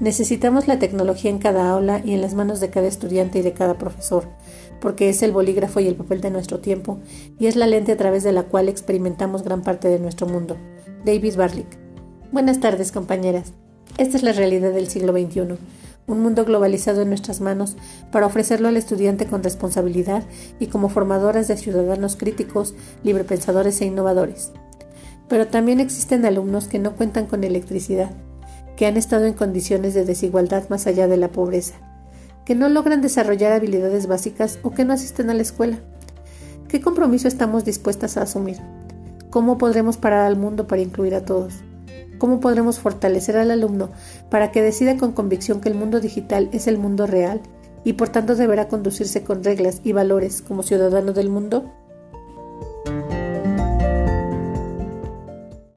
Necesitamos la tecnología en cada aula y en las manos de cada estudiante y de cada profesor, porque es el bolígrafo y el papel de nuestro tiempo, y es la lente a través de la cual experimentamos gran parte de nuestro mundo. David Barlick. Buenas tardes, compañeras. Esta es la realidad del siglo XXI, un mundo globalizado en nuestras manos para ofrecerlo al estudiante con responsabilidad y como formadoras de ciudadanos críticos, librepensadores e innovadores. Pero también existen alumnos que no cuentan con electricidad que han estado en condiciones de desigualdad más allá de la pobreza, que no logran desarrollar habilidades básicas o que no asisten a la escuela. ¿Qué compromiso estamos dispuestas a asumir? ¿Cómo podremos parar al mundo para incluir a todos? ¿Cómo podremos fortalecer al alumno para que decida con convicción que el mundo digital es el mundo real y por tanto deberá conducirse con reglas y valores como ciudadano del mundo?